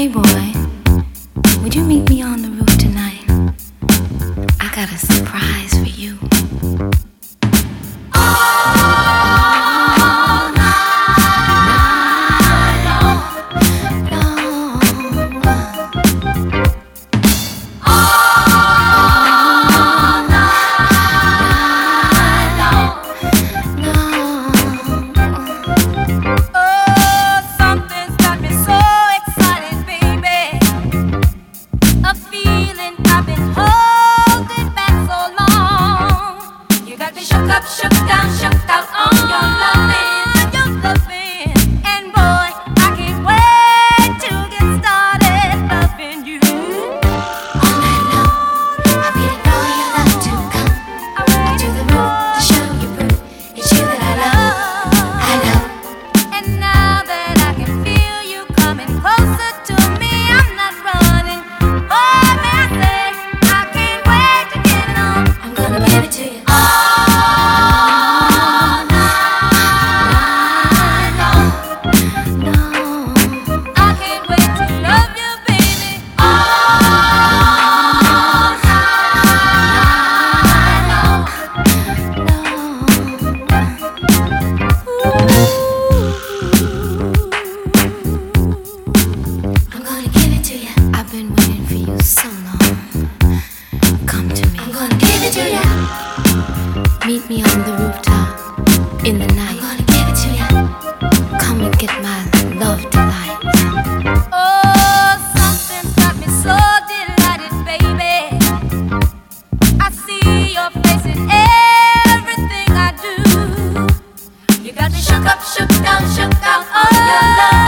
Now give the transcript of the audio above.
Hey boy, Shook up, shook down, shook out all your love.